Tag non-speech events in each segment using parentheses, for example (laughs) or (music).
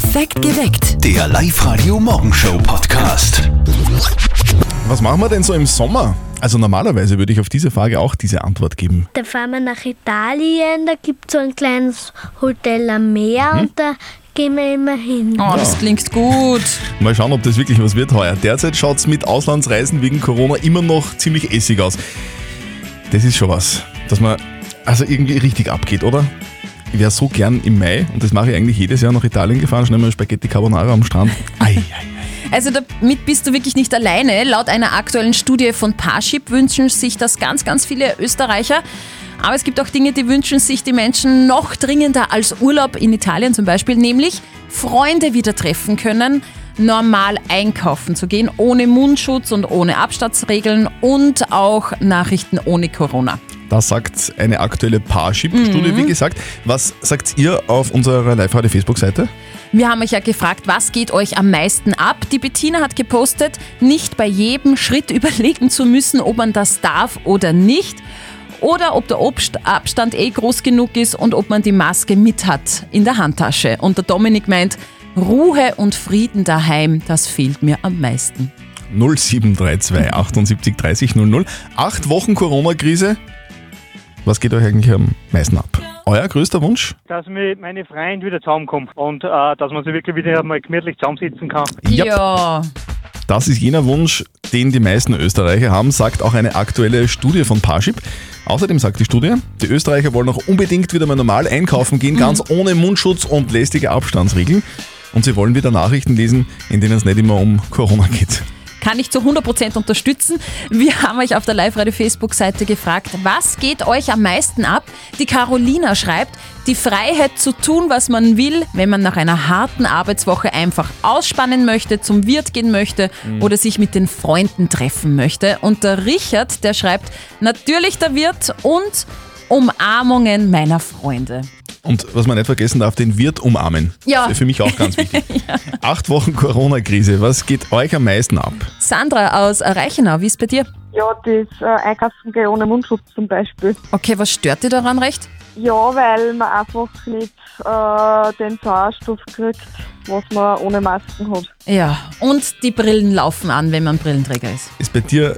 Perfekt geweckt. Der Live-Radio-Morgenshow-Podcast. Was machen wir denn so im Sommer? Also normalerweise würde ich auf diese Frage auch diese Antwort geben. Da fahren wir nach Italien, da gibt es so ein kleines Hotel am Meer Mhm. und da gehen wir immer hin. Oh, das klingt gut. Mal schauen, ob das wirklich was wird heuer. Derzeit schaut es mit Auslandsreisen wegen Corona immer noch ziemlich essig aus. Das ist schon was, dass man also irgendwie richtig abgeht, oder? Ich wäre so gern im Mai, und das mache ich eigentlich jedes Jahr nach Italien gefahren, schnell mal Spaghetti Carbonara am Strand. Ei, ei, ei. Also damit bist du wirklich nicht alleine. Laut einer aktuellen Studie von Parship wünschen sich das ganz, ganz viele Österreicher. Aber es gibt auch Dinge, die wünschen sich die Menschen noch dringender als Urlaub in Italien zum Beispiel, nämlich Freunde wieder treffen können, normal einkaufen zu gehen, ohne Mundschutz und ohne Abstandsregeln und auch Nachrichten ohne Corona. Das sagt eine aktuelle Parship-Studie, wie gesagt. Was sagt ihr auf unserer Live-Radio-Facebook-Seite? Wir haben euch ja gefragt, was geht euch am meisten ab? Die Bettina hat gepostet, nicht bei jedem Schritt (laughs) überlegen zu müssen, ob man das darf oder nicht. Oder ob der Obst Abstand eh groß genug ist und ob man die Maske mit hat in der Handtasche. Und der Dominik meint, Ruhe und Frieden daheim, das fehlt mir am meisten. 0732 78 30 00. Acht Wochen Corona-Krise. Was geht euch eigentlich am meisten ab? Euer größter Wunsch? dass mit meine Freunde wieder zusammenkommen und äh, dass man sich wirklich wieder mal gemütlich zusammensitzen kann. Yep. Ja, Das ist jener Wunsch, den die meisten Österreicher haben, sagt auch eine aktuelle Studie von Parship. Außerdem sagt die Studie, die Österreicher wollen auch unbedingt wieder mal normal einkaufen gehen, ganz ohne Mundschutz und lästige Abstandsregeln. Und sie wollen wieder Nachrichten lesen, in denen es nicht immer um Corona geht. Kann ich zu 100% unterstützen. Wir haben euch auf der Live-Radio-Facebook-Seite gefragt, was geht euch am meisten ab? Die Carolina schreibt, die Freiheit zu tun, was man will, wenn man nach einer harten Arbeitswoche einfach ausspannen möchte, zum Wirt gehen möchte oder sich mit den Freunden treffen möchte. Und der Richard, der schreibt, natürlich der Wirt und Umarmungen meiner Freunde. Und was man nicht vergessen darf, den Wirt umarmen. Ja. Das ist für mich auch ganz wichtig. (laughs) Acht Wochen Corona-Krise, was geht euch am meisten ab? Sandra aus Reichenau, wie ist bei dir? Ja, das äh, Einkaufen gehen ohne Mundschutz zum Beispiel. Okay, was stört dir daran recht? Ja, weil man einfach nicht äh, den Sauerstoff kriegt, was man ohne Masken hat. Ja, und die Brillen laufen an, wenn man Brillenträger ist. Ist bei dir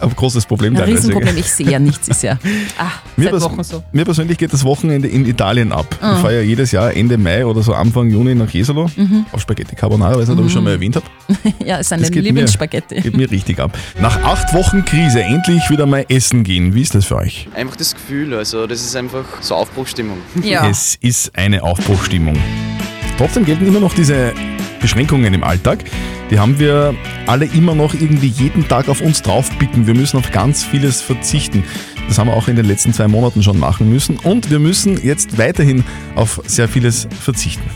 ein großes Problem Ein teilweise, Riesenproblem, ich sehe ja nichts, ist ja ach, (laughs) Mir, seit pers Wochen so. mir persönlich geht das Wochenende in Italien ab. Ah. Ich fahre ja jedes Jahr Ende Mai oder so Anfang Juni nach Jesolo Mhm. auf Spaghetti Carbonara, weiß nicht, ob ich schon mal erwähnt habe. (laughs) Ja, ist eine Lieblingsspaghetti. Mir, geht mir richtig ab. Nach acht Wochen Krise endlich wieder mal essen gehen. Wie ist das für euch? Einfach das Gefühl, also das ist einfach so Aufbruchstimmung. Ja. Es ist eine Aufbruchstimmung. Trotzdem gelten immer noch diese Beschränkungen im Alltag. Die haben wir alle immer noch irgendwie jeden Tag auf uns draufpicken. Wir müssen auf ganz vieles verzichten. Das haben wir auch in den letzten zwei Monaten schon machen müssen. Und wir müssen jetzt weiterhin auf sehr vieles verzichten.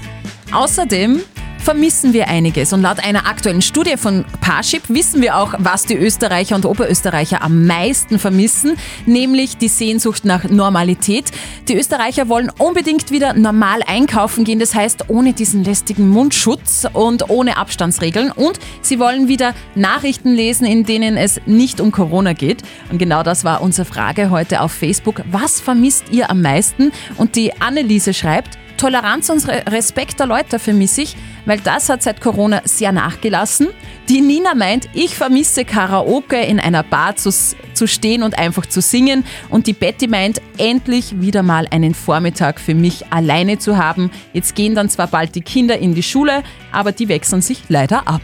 Außerdem vermissen wir einiges und laut einer aktuellen Studie von Parship wissen wir auch, was die Österreicher und Oberösterreicher am meisten vermissen, nämlich die Sehnsucht nach Normalität. Die Österreicher wollen unbedingt wieder normal einkaufen gehen, das heißt ohne diesen lästigen Mundschutz und ohne Abstandsregeln und sie wollen wieder Nachrichten lesen, in denen es nicht um Corona geht. Und genau das war unsere Frage heute auf Facebook. Was vermisst ihr am meisten? Und die Anneliese schreibt, Toleranz und Re- Respekt der Leute vermisse ich, weil das hat seit Corona sehr nachgelassen. Die Nina meint, ich vermisse Karaoke in einer Bar zu, zu stehen und einfach zu singen. Und die Betty meint, endlich wieder mal einen Vormittag für mich alleine zu haben. Jetzt gehen dann zwar bald die Kinder in die Schule, aber die wechseln sich leider ab.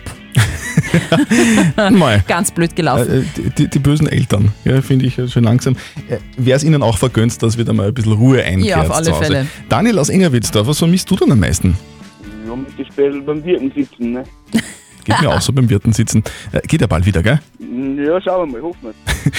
Mal. (laughs) Ganz blöd gelaufen. Äh, die, die, die bösen Eltern, ja, finde ich ja schon langsam. Äh, Wäre es ihnen auch vergönnt, dass wieder mal ein bisschen Ruhe einkehrt Ja, auf alle zu Hause. Fälle. Daniel aus Engerwitzdorf, was vermisst du denn am meisten? Ja, mit dem Spiel beim Wirten sitzen, ne? Geht mir auch so beim Wirten sitzen. Äh, geht ja bald wieder, gell? Ja, schauen wir mal, hoffen wir. (laughs)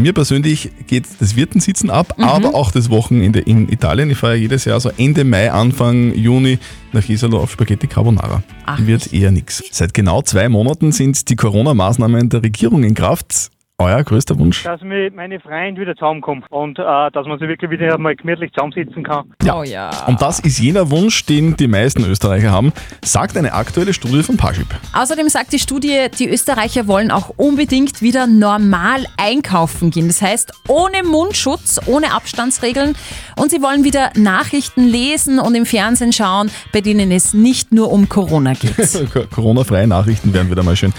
Mir persönlich geht das Wirtensitzen ab, aber auch das Wochenende in Italien. Ich fahre jedes Jahr so Ende Mai, Anfang Juni nach Jesolo auf Spaghetti Carbonara. Ach, Wird eher nix. Seit genau zwei Monaten sind die Corona-Maßnahmen der Regierung in Kraft. Euer größter Wunsch? Dass mir meine Freunde wieder zusammenkommen und äh, dass man sich wirklich wieder mal gemütlich zusammensitzen kann. Ja. Oh ja. Und das ist jener Wunsch, den die meisten Österreicher haben, sagt eine aktuelle Studie von Parship. Außerdem sagt die Studie, die Österreicher wollen auch unbedingt wieder normal einkaufen gehen. Das heißt, ohne Mundschutz, ohne Abstandsregeln. Und sie wollen wieder Nachrichten lesen und im Fernsehen schauen, bei denen es nicht nur um Corona geht. (laughs) Corona-freie Nachrichten wären wieder mal schön.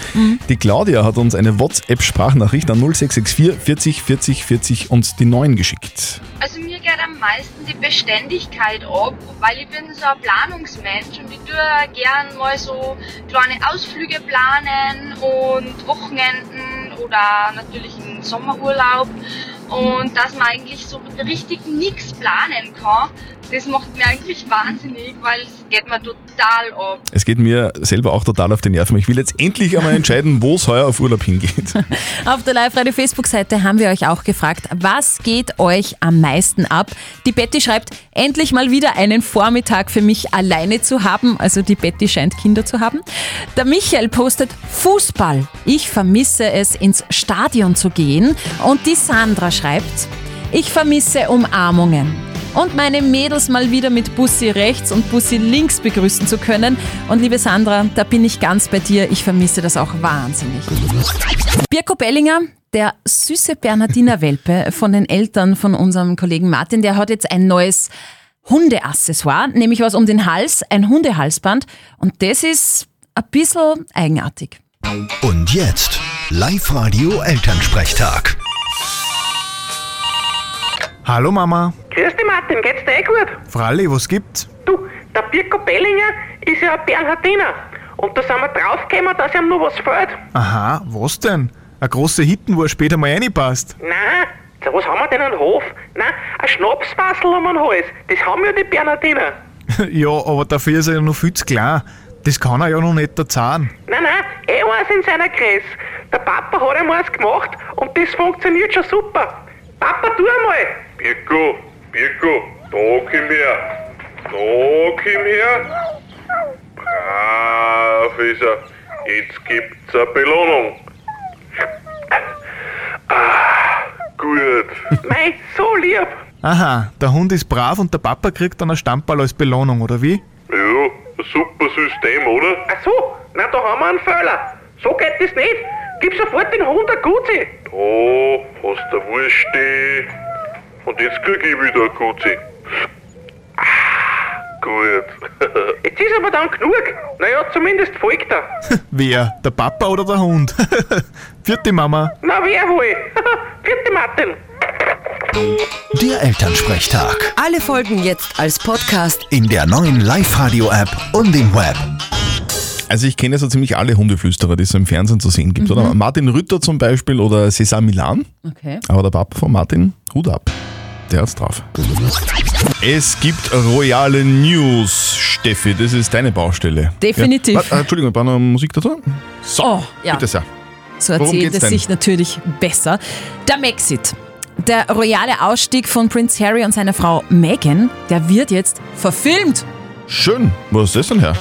Die Claudia hat uns eine WhatsApp-Sprachnachricht an 0664 40 40 40 und die 9 geschickt. Also mir geht am meisten die Beständigkeit ab, weil ich bin so ein Planungsmensch und ich tue gern mal so kleine Ausflüge planen und Wochenenden oder natürlich einen Sommerurlaub und dass man eigentlich so richtig nichts planen kann, das macht mir eigentlich wahnsinnig, weil es geht mir total ab. Es geht mir selber auch total auf die Nerven. Ich will jetzt endlich einmal entscheiden, wo es heuer auf Urlaub hingeht. (laughs) Auf der Live-Radio-Facebook-Seite haben wir euch auch gefragt, was geht euch am meisten ab? Die Betty schreibt, endlich mal wieder einen Vormittag für mich alleine zu haben. Also die Betty scheint Kinder zu haben. Der Michael postet Fußball. Ich vermisse es, ins Stadion zu gehen. Und die Sandra schreibt, ich vermisse Umarmungen. Und meine Mädels mal wieder mit Bussi rechts und Bussi links begrüßen zu können. Und liebe Sandra, da bin ich ganz bei dir. Ich vermisse das auch wahnsinnig. Birko Bellinger, der süße Bernardiner Welpe von den Eltern von unserem Kollegen Martin, der hat jetzt ein neues Hundeaccessoire, nämlich was um den Hals, ein Hundehalsband. Und das ist ein bisschen eigenartig. Und jetzt Live-Radio Elternsprechtag. Hallo Mama. Grüß dich Martin, geht's dir eh gut? Fralli, was gibt's? Du, der Birko Bellinger ist ja ein Bernhardiner. Und da sind wir draufgekommen, dass ihm noch was fehlt. Aha, was denn? Eine große Hitten, wo er später mal reinpasst. Nein, so was haben wir denn an Hof? Nein, ein Schnapsfassel am Hals. Das haben ja die Bernhardiner. (laughs) ja, aber dafür ist er ja noch viel zu klein. Das kann er ja noch nicht erzahlen. Nein, nein, eh eins in seiner Größe. Der Papa hat ihm eins gemacht und das funktioniert schon super. Papa, tu einmal. Birko, Birko, da komm her. Da komm her. Brav ist er. Jetzt gibt's eine Belohnung. Ah, gut. Mei, so lieb. Aha, der Hund ist brav und der Papa kriegt dann einen Stammball als Belohnung, oder wie? Ja, ein super System, oder? Ach so, na da haben wir einen Fehler. So geht das nicht. Gib sofort den Hund ein Gutzi. Da hast du Wursti. Und jetzt krieg ich wieder ein Gutzi. Ah, gut. (laughs) Jetzt ist aber dann genug. Naja, zumindest folgt er. (laughs) Wer? Der Papa oder der Hund? (laughs) Vierte Mama. Na, wer wohl? Vierte Martin. Der Elternsprechtag. Alle Folgen jetzt als Podcast. In der neuen Live-Radio-App und im Web. Also ich kenne so ziemlich alle Hundeflüsterer, die es so im Fernsehen zu sehen gibt. Mhm. Oder Martin Rütter zum Beispiel oder Cesar Milan. Okay. Aber der Papa von Martin, Hut ab. Der hat's drauf. Es gibt royale News, Steffi. Das ist deine Baustelle. Definitiv. Ja, warte, Entschuldigung, wir brauchen noch Musik dazu. So, Oh, ja. bitte sehr. So erzählt es sich natürlich besser. Der Maxit. Der royale Ausstieg von Prince Harry und seiner Frau Meghan, der wird jetzt verfilmt. Schön. Wo ist das denn her?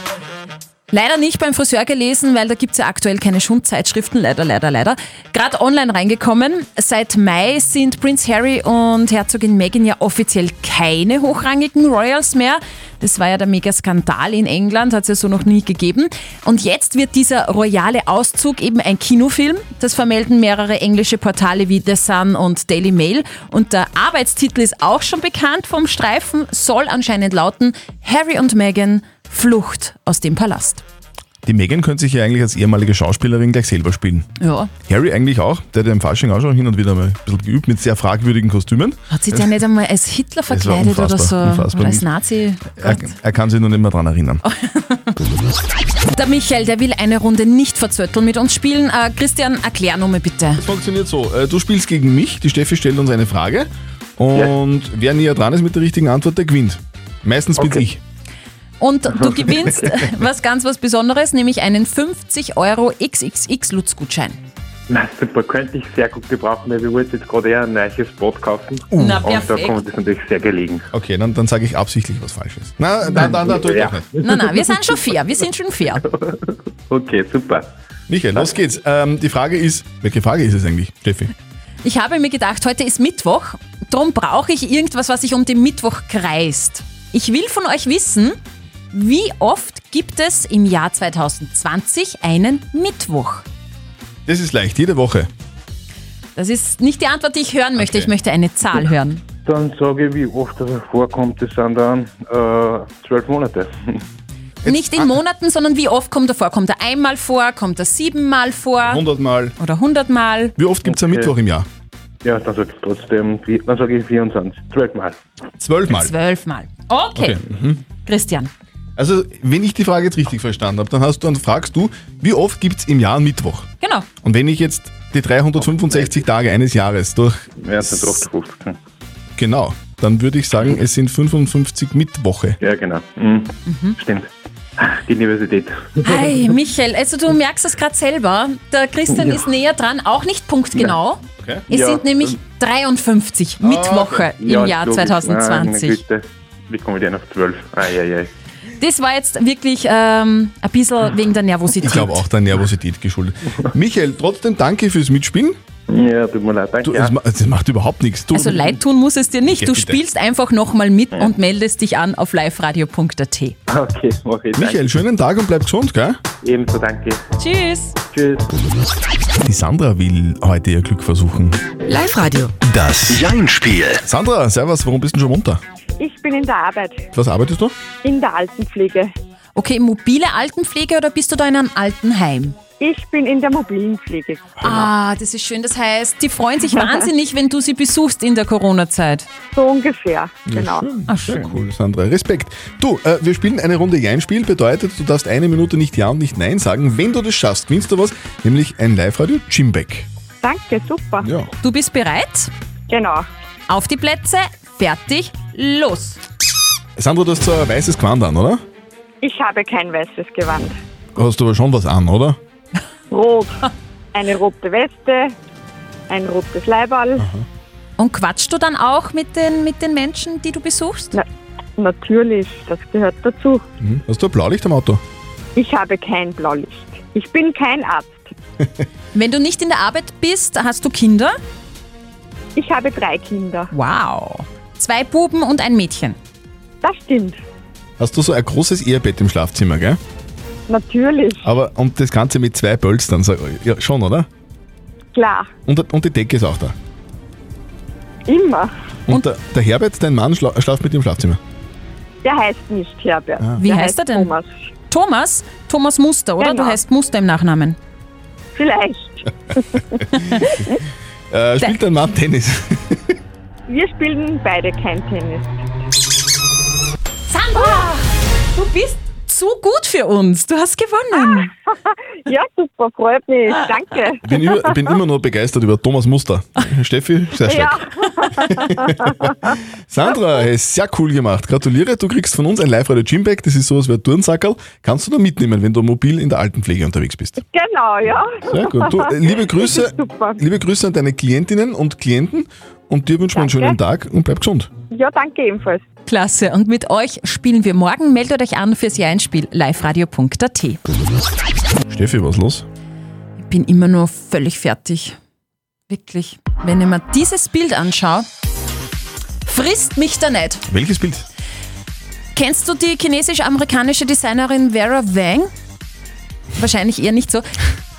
Leider nicht beim Friseur gelesen, weil da gibt's ja aktuell keine Schundzeitschriften. Leider, leider, leider. Gerade online reingekommen. Seit Mai sind Prince Harry und Herzogin Meghan ja offiziell keine hochrangigen Royals mehr. Das war ja der Mega-Skandal in England, hat es ja so noch nie gegeben. Und jetzt wird dieser royale Auszug eben ein Kinofilm. Das vermelden mehrere englische Portale wie The Sun und Daily Mail. Und der Arbeitstitel ist auch schon bekannt vom Streifen, soll anscheinend lauten Harry und Meghan Flucht aus dem Palast. Die Megan könnte sich ja eigentlich als ehemalige Schauspielerin gleich selber spielen. Ja. Harry eigentlich auch. Der hat ja im Fasching auch schon hin und wieder mal ein bisschen geübt mit sehr fragwürdigen Kostümen. Hat sich der nicht einmal als Hitler verkleidet oder so? unfassbar. Oder als Nazi? Er, er kann sich nur nicht mehr dran erinnern. (laughs) Der Michael, der will eine Runde nicht verzötteln mit uns spielen. Äh, Christian, erklär nur mal bitte. Das funktioniert so. äh, Du spielst gegen mich, die Steffi stellt uns eine Frage und wer näher dran ist mit der richtigen Antwort, der gewinnt. Meistens bin's ich. Und du (laughs) gewinnst was ganz was Besonderes, nämlich einen 50 Euro XXX Lutz-Gutschein. Na super, könnte ich sehr gut gebrauchen, weil wir wollten jetzt gerade eher ein neues Boot kaufen. Na, und da perfekt. kommt es natürlich sehr gelegen. Okay, dann, dann sage ich absichtlich was Falsches. Na, dann, dann, dann tue ich Ja. doch nicht. Nein, nein, wir sind schon fair, wir sind schon fair. (laughs) Okay, super. Michael, los geht's. Ähm, die Frage ist, welche Frage ist es eigentlich, Steffi? Ich habe mir gedacht, heute ist Mittwoch, darum brauche ich irgendwas, was sich um den Mittwoch kreist. Ich will von euch wissen, wie oft gibt es im Jahr 2020 einen Mittwoch? Das ist leicht, jede Woche. Das ist nicht die Antwort, die ich hören möchte. Ich möchte eine Zahl hören. Dann sage ich, wie oft das vorkommt, das sind dann äh, zwölf Monate. Nicht in Monaten, sondern wie oft kommt er vor? Kommt er einmal vor? Kommt er siebenmal vor? 100 Mal. Oder hundertmal? Wie oft gibt es einen Mittwoch im Jahr? Ja, dann sage ich trotzdem, dann sage ich 24, zwölf Mal. Zwölfmal. Zwölfmal. Okay. Okay. Mhm. Christian. Also, wenn ich die Frage jetzt richtig verstanden habe, dann, hast du, dann fragst du, wie oft gibt es im Jahr einen Mittwoch? Genau. Und wenn ich jetzt die 365 Tage eines Jahres durch. Ja, das sind 58. Genau. Dann würde ich sagen, es sind 55 Mittwoche. Ja, genau. Mhm. Stimmt. Ach, Die Universität. Hi, Michael. Also du merkst es gerade selber. Der Christian Ja. ist näher dran, auch nicht punktgenau. Okay. Es Ja, sind nämlich 53 Mittwoche im Ja, Jahr logisch. Meine 2020. Güte. Wie komme ich denn auf zwölf? Eieiei. Das war jetzt wirklich ähm, ein bisschen wegen der Nervosität. Ich glaube auch der Nervosität geschuldet. Michael, trotzdem danke fürs Mitspielen. Ja, tut mir leid, danke. Du, das, ma- das macht überhaupt nichts. Du, Also leid tun muss es dir nicht. Ja, Du bitte. spielst einfach nochmal mit und meldest dich an auf liveradio.at. Okay, mach ich. Michael, schönen Tag und bleib gesund, gell? Ebenso, danke. Tschüss. Tschüss. Die Sandra will heute ihr Glück versuchen. Live-Radio. Das Jein-Spiel. Sandra, servus, warum bist du schon munter? Ich bin in der Arbeit, Was arbeitest du? in der Altenpflege. Okay, mobile Altenpflege oder bist du da in einem Altenheim? Ich bin in der mobilen Pflege. Ah, das ist schön. Das heißt, die freuen sich wahnsinnig, (laughs) wenn du sie besuchst in der Corona-Zeit. So ungefähr, genau. Ah, Sehr cool, Sandra. Respekt. Du, äh, wir spielen eine Runde Jein-Spiel. Bedeutet, du darfst eine Minute nicht Ja und nicht Nein sagen. Wenn du das schaffst, gewinnst du was, nämlich ein Live-Radio Gymback. Danke, super. Ja. Du bist bereit? Genau. Auf die Plätze, fertig, los. Sandra, du hast so ein weißes Gewand an, oder? Ich habe kein weißes Gewand. Hast du aber schon was an, oder? Rot. Eine rote Weste, ein rotes Leiberl. Und quatschst du dann auch mit den, mit den Menschen, die du besuchst? Na, natürlich, das gehört dazu. Mhm. Hast du ein Blaulicht am Auto? Ich habe kein Blaulicht. Ich bin kein Arzt. (laughs) Wenn du nicht in der Arbeit bist, hast du Kinder? Ich habe drei Kinder. Wow. Zwei Buben und ein Mädchen. Das stimmt. Hast du so ein großes Ehebett im Schlafzimmer, gell? Natürlich. Aber und das Ganze mit zwei Pölstern, sag- ja, schon, oder? Klar. Und, und die Decke ist auch da. Immer. Und, der, der Herbert, dein Mann, schla schlaft mit dir im Schlafzimmer. Der heißt nicht Herbert. Ah. Wie Der heißt er denn? Thomas. Thomas? Thomas Muster, oder? Genau. Du heißt Muster im Nachnamen. Vielleicht. (laughs) Äh, spielt dein Mann Tennis? (laughs) Wir spielen beide kein Tennis. Sandra! Du bist zu gut für uns. Du hast gewonnen. (laughs) Ja, super, freut mich. Danke. bin, über, bin immer nur begeistert über Thomas Muster. Steffi, sehr stark. Ja. (laughs) Sandra, hey, sehr cool gemacht. Gratuliere, du kriegst von uns ein Live-Radio Gymbag. Das ist sowas wie ein Turnsackerl. Kannst du da mitnehmen, wenn du mobil in der Altenpflege unterwegs bist. Genau, ja. Sehr gut. Du, äh, liebe Grüße, liebe Grüße an deine Klientinnen und Klienten und dir wünschen wir einen Danke. schönen Tag und bleib gesund. Ja, danke ebenfalls. Klasse. Und mit euch spielen wir morgen. Meldet euch an fürs Jahr-Einspiel liveradio.at. Steffi, was los? Ich bin immer noch völlig fertig. Wirklich. Wenn ich mir dieses Bild anschaue, frisst mich da nicht. Welches Bild? Kennst du die kinesisch-amerikanische Designerin Vera Wang? Wahrscheinlich eher nicht so.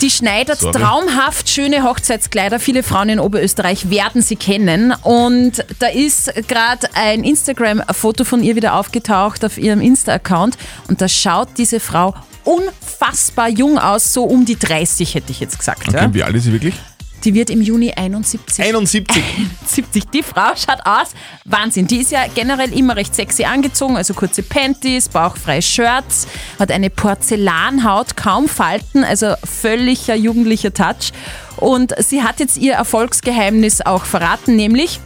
Die schneidet Sorry. traumhaft schöne Hochzeitskleider. Viele Frauen in Oberösterreich werden sie kennen. Und da ist gerade ein Instagram-Foto von ihr wieder aufgetaucht auf ihrem Insta-Account. Und da schaut diese Frau unfassbar jung aus, so um die 30 hätte ich jetzt gesagt. Okay, Ja? wie alt ist sie wirklich? Die wird im Juni 71. 71. 70. Die Frau schaut aus. Wahnsinn. Die ist ja generell immer recht sexy angezogen, also kurze Panties, bauchfreie Shirts, hat eine Porzellanhaut, kaum Falten, also völliger jugendlicher Touch. Und sie hat jetzt ihr Erfolgsgeheimnis auch verraten, nämlich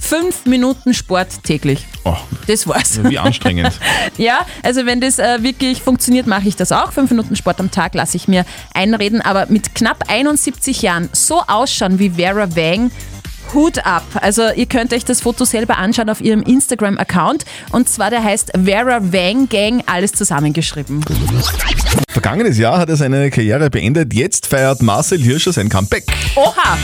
fünf Minuten Sport täglich. Oh, Das war's. wie anstrengend. (laughs) Ja, also wenn das äh, wirklich funktioniert, mache ich das auch. Fünf Minuten Sport am Tag lasse ich mir einreden. Aber mit knapp 71 Jahren so ausschauen wie Vera Wang, Hut ab. Also ihr könnt euch das Foto selber anschauen auf ihrem Instagram-Account. Und zwar der heißt Vera Wang Gang, alles zusammengeschrieben. Vergangenes Jahr hat er seine Karriere beendet. Jetzt feiert Marcel Hirscher sein Comeback. Oha!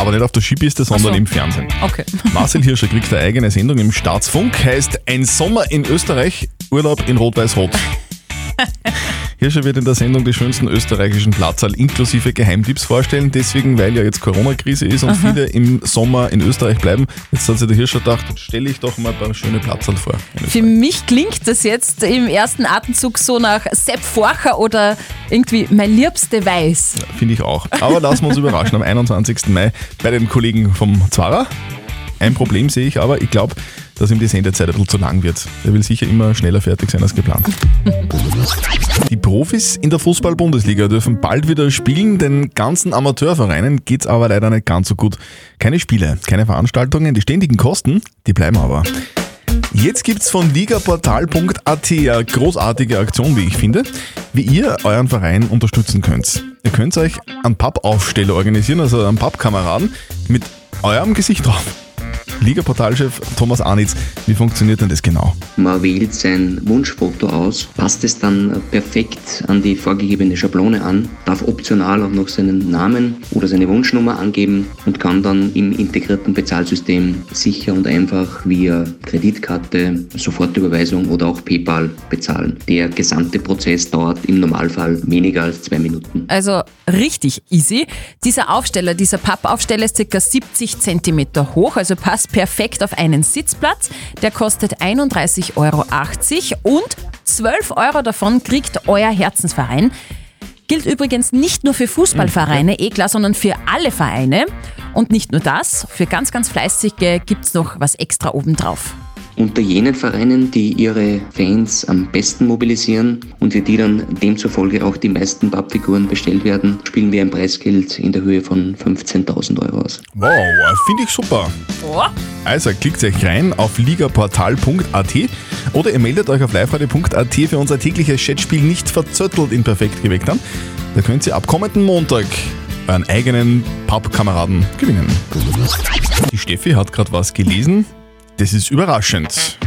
Aber nicht auf der Skipiste, sondern so. im Fernsehen. Okay. (laughs) Marcel Hirscher kriegt eine eigene Sendung im Staatsfunk, heißt Ein Sommer in Österreich, Urlaub in Rot-Weiß-Rot. (laughs) Hirscher wird in der Sendung die schönsten österreichischen Platzal inklusive Geheimtipps vorstellen. Deswegen, weil ja jetzt Corona-Krise ist und Aha. viele im Sommer in Österreich bleiben, jetzt hat sich der Hirscher gedacht, stelle ich doch mal ein paar schöne Platzal vor. Für mich klingt das jetzt im ersten Atemzug so nach Sepp Forcher oder irgendwie mein Liebste Weiß. Finde ich auch. Aber lassen wir uns überraschen am 21. Mai bei den Kollegen vom Zwarer. Ein Problem sehe ich aber, ich glaube, dass ihm die Sendezeit ein bisschen zu lang wird. Er will sicher immer schneller fertig sein als geplant. (laughs) Die Profis in der Fußball-Bundesliga dürfen bald wieder spielen. Den ganzen Amateurvereinen geht's aber leider nicht ganz so gut. Keine Spiele, keine Veranstaltungen, die ständigen Kosten, die bleiben aber. Jetzt gibt's von ligaportal.at eine großartige Aktion, wie ich finde, wie ihr euren Verein unterstützen könnt. Ihr könnt euch einen Pub-Aufsteller organisieren, also einen Pub-Kameraden mit eurem Gesicht drauf. Ligaportalchef Thomas Arnitz, wie funktioniert denn das genau? Man wählt sein Wunschfoto aus, passt es dann perfekt an die vorgegebene Schablone an, darf optional auch noch seinen Namen oder seine Wunschnummer angeben und kann dann im integrierten Bezahlsystem sicher und einfach via Kreditkarte, Sofortüberweisung oder auch PayPal bezahlen. Der gesamte Prozess dauert im Normalfall weniger als zwei Minuten. Also richtig easy. Dieser Aufsteller, dieser Pappaufsteller ist ca. 70 cm hoch, also passt perfekt auf einen Sitzplatz. Der kostet 31,80 Euro und 12 Euro davon kriegt euer Herzensverein. Gilt übrigens nicht nur für Fußballvereine, eh klar, sondern für alle Vereine. Und nicht nur das, für ganz, ganz Fleißige gibt es noch was extra obendrauf. Unter jenen Vereinen, die ihre Fans am besten mobilisieren und für die dann demzufolge auch die meisten Pappfiguren bestellt werden, spielen wir ein Preisgeld in der Höhe von 15.000 Euro aus. Wow, finde ich super. Also klickt euch rein auf ligaportal.at oder ihr meldet euch auf liveradio.at für unser tägliches Chatspiel nicht verzöttelt in Perfekt geweckt an. Da könnt ihr ab kommenden Montag euren eigenen Pappkameraden gewinnen. Die Steffi hat gerade was gelesen. Das ist überraschend.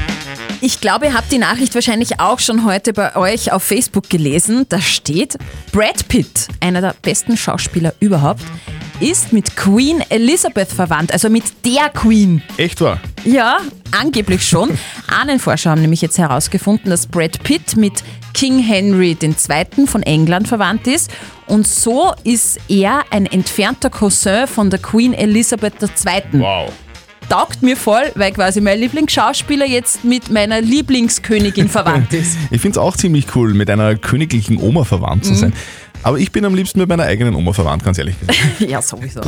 Ich glaube, ihr habt die Nachricht wahrscheinlich auch schon heute bei euch auf Facebook gelesen. Da steht, Brad Pitt, einer der besten Schauspieler überhaupt, ist mit Queen Elizabeth verwandt, also mit der Queen. Echt wahr? Ja, angeblich schon. (laughs) Ahnenforscher haben nämlich jetzt herausgefunden, dass Brad Pitt mit King Henry II. von England verwandt ist. Und so ist er ein entfernter Cousin von der Queen Elizabeth II. Wow. Taugt mir voll, weil quasi mein Lieblingsschauspieler jetzt mit meiner Lieblingskönigin verwandt (laughs) ist. Ich finde es auch ziemlich cool, mit einer königlichen Oma verwandt zu Mhm. sein. Aber ich bin am liebsten mit meiner eigenen Oma verwandt, ganz ehrlich gesagt. (laughs) ja, sowieso.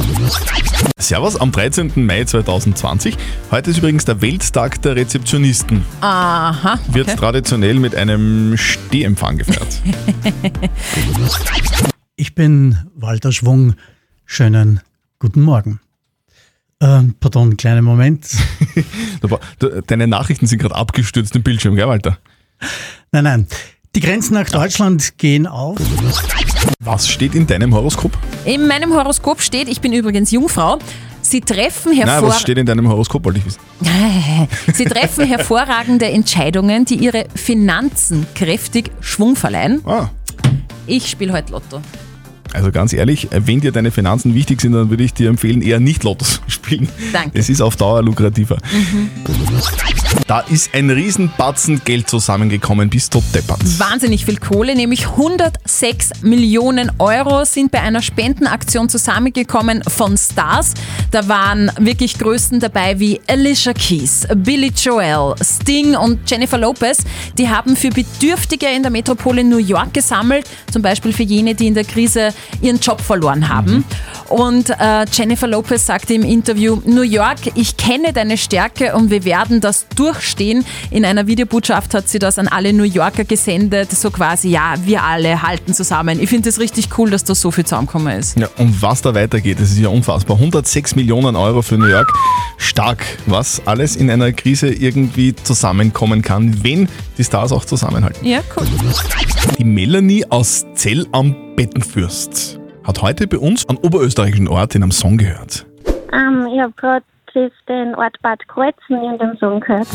Servus am 13. Mai 2020. Heute ist übrigens der Welttag der Rezeptionisten. Aha. Wird Okay. traditionell mit einem Stehempfang gefeiert. (laughs) Ich bin Walter Schwung. Schönen guten Morgen. Ähm, pardon, kleinen Moment. (laughs) Deine Nachrichten sind gerade abgestürzt im Bildschirm, gell, Walter? Nein, nein. Die Grenzen nach Deutschland gehen auf. Was steht in deinem Horoskop? In meinem Horoskop steht, ich bin übrigens Jungfrau, Sie treffen, Nein, hervor was steht in deinem Horoskop, wollte ich wissen. (laughs) Sie treffen hervorragende Entscheidungen, die Ihre Finanzen kräftig Schwung verleihen. Ah. Ich spiele heute Lotto. Also ganz ehrlich, wenn dir deine Finanzen wichtig sind, dann würde ich dir empfehlen, eher nicht Lotto zu (laughs) spielen. Danke. Es ist auf Dauer lukrativer. Mhm. Da ist ein Riesenbatzen Geld zusammengekommen, bis tot deppert. Wahnsinnig viel Kohle, nämlich 106 Millionen Euro sind bei einer Spendenaktion zusammengekommen von Stars. Da waren wirklich Größen dabei wie Alicia Keys, Billy Joel, Sting und Jennifer Lopez. Die haben für Bedürftige in der Metropole New York gesammelt, zum Beispiel für jene, die in der Krise ihren Job verloren haben. Und äh, Jennifer Lopez sagte im Interview, New York, ich kenne deine Stärke und wir werden das durchstehen. In einer Videobotschaft hat sie das an alle New Yorker gesendet, so quasi, ja, wir alle halten zusammen. Ich finde es richtig cool, dass da so viel zusammengekommen ist. Ja, und was da weitergeht, das ist ja unfassbar. 106 Millionen Euro für New York. Stark, was alles in einer Krise irgendwie zusammenkommen kann, wenn die Stars auch zusammenhalten. Ja, cool. Die Melanie aus Zell am Bettenfürst hat heute bei uns einen oberösterreichischen Ort in einem Song gehört. Ähm, ich habe gerade den Ort Bad Kreuzen in dem Song gehört.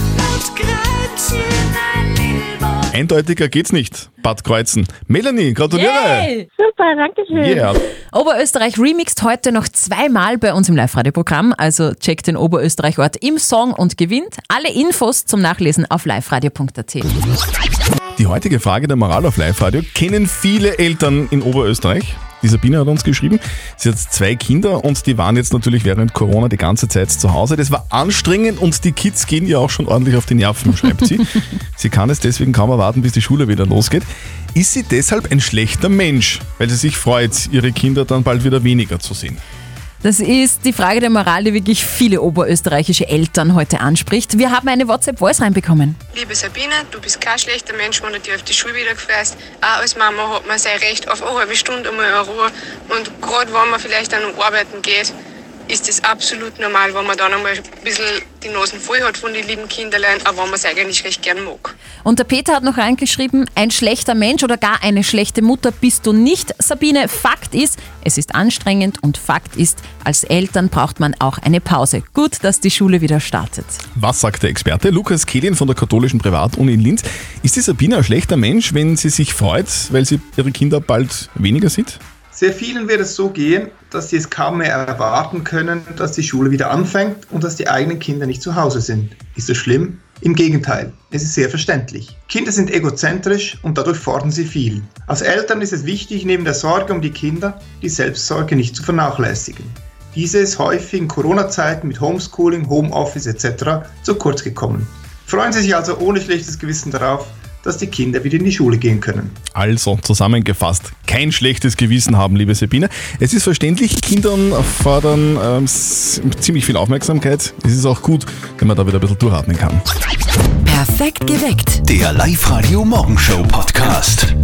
Eindeutiger geht's nicht. Bad Kreuzen. Melanie, gratuliere! Yay! Super, danke schön. Yeah. Oberösterreich remixt heute noch zweimal bei uns im Live-Radio-Programm. Also checkt den Oberösterreich-Ort im Song und gewinnt. Alle Infos zum Nachlesen auf liveradio.at. Die heutige Frage der Moral auf Live-Radio kennen viele Eltern in Oberösterreich. Die Sabine hat uns geschrieben, sie hat zwei Kinder und die waren jetzt natürlich während Corona die ganze Zeit zu Hause. Das war anstrengend und die Kids gehen ja auch schon ordentlich auf die Nerven, schreibt sie. (laughs) sie kann es deswegen kaum erwarten, bis die Schule wieder losgeht. Ist sie deshalb ein schlechter Mensch, weil sie sich freut, ihre Kinder dann bald wieder weniger zu sehen? Das ist die Frage der Moral, die wirklich viele oberösterreichische Eltern heute anspricht. Wir haben eine WhatsApp-Voice reinbekommen. Liebe Sabine, du bist kein schlechter Mensch, wenn du dich auf die Schule wieder gefährst. Auch als Mama hat man sein Recht auf eine halbe Stunde einmal in Ruhe. Und gerade wenn man vielleicht dann arbeiten geht, ist es absolut normal, wenn man dann einmal ein bisschen die Nasen voll hat von den lieben Kinderlein, aber wenn man es eigentlich recht gern mag. Und der Peter hat noch reingeschrieben, ein schlechter Mensch oder gar eine schlechte Mutter bist du nicht. Sabine, Fakt ist, es ist anstrengend und Fakt ist, als Eltern braucht man auch eine Pause. Gut, dass die Schule wieder startet. Was sagt der Experte? Lukas Kehlin von der katholischen Privatuni in Linz. Ist die Sabine ein schlechter Mensch, wenn sie sich freut, weil sie ihre Kinder bald weniger sieht? Sehr vielen wird es so gehen, dass sie es kaum mehr erwarten können, dass die Schule wieder anfängt und dass die eigenen Kinder nicht zu Hause sind. Ist das schlimm? Im Gegenteil, es ist sehr verständlich. Kinder sind egozentrisch und dadurch fordern sie viel. Als Eltern ist es wichtig, neben der Sorge um die Kinder die Selbstsorge nicht zu vernachlässigen. Diese ist häufig in Corona-Zeiten mit Homeschooling, Homeoffice etc. zu kurz gekommen. Freuen Sie sich also ohne schlechtes Gewissen darauf, dass die Kinder wieder in die Schule gehen können. Also zusammengefasst, kein schlechtes Gewissen haben, liebe Sabine. Es ist verständlich, Kindern fordern ähm, ziemlich viel Aufmerksamkeit. Es ist auch gut, wenn man da wieder ein bisschen durchatmen kann. Perfekt geweckt. Der Live-Radio Morgenshow Podcast.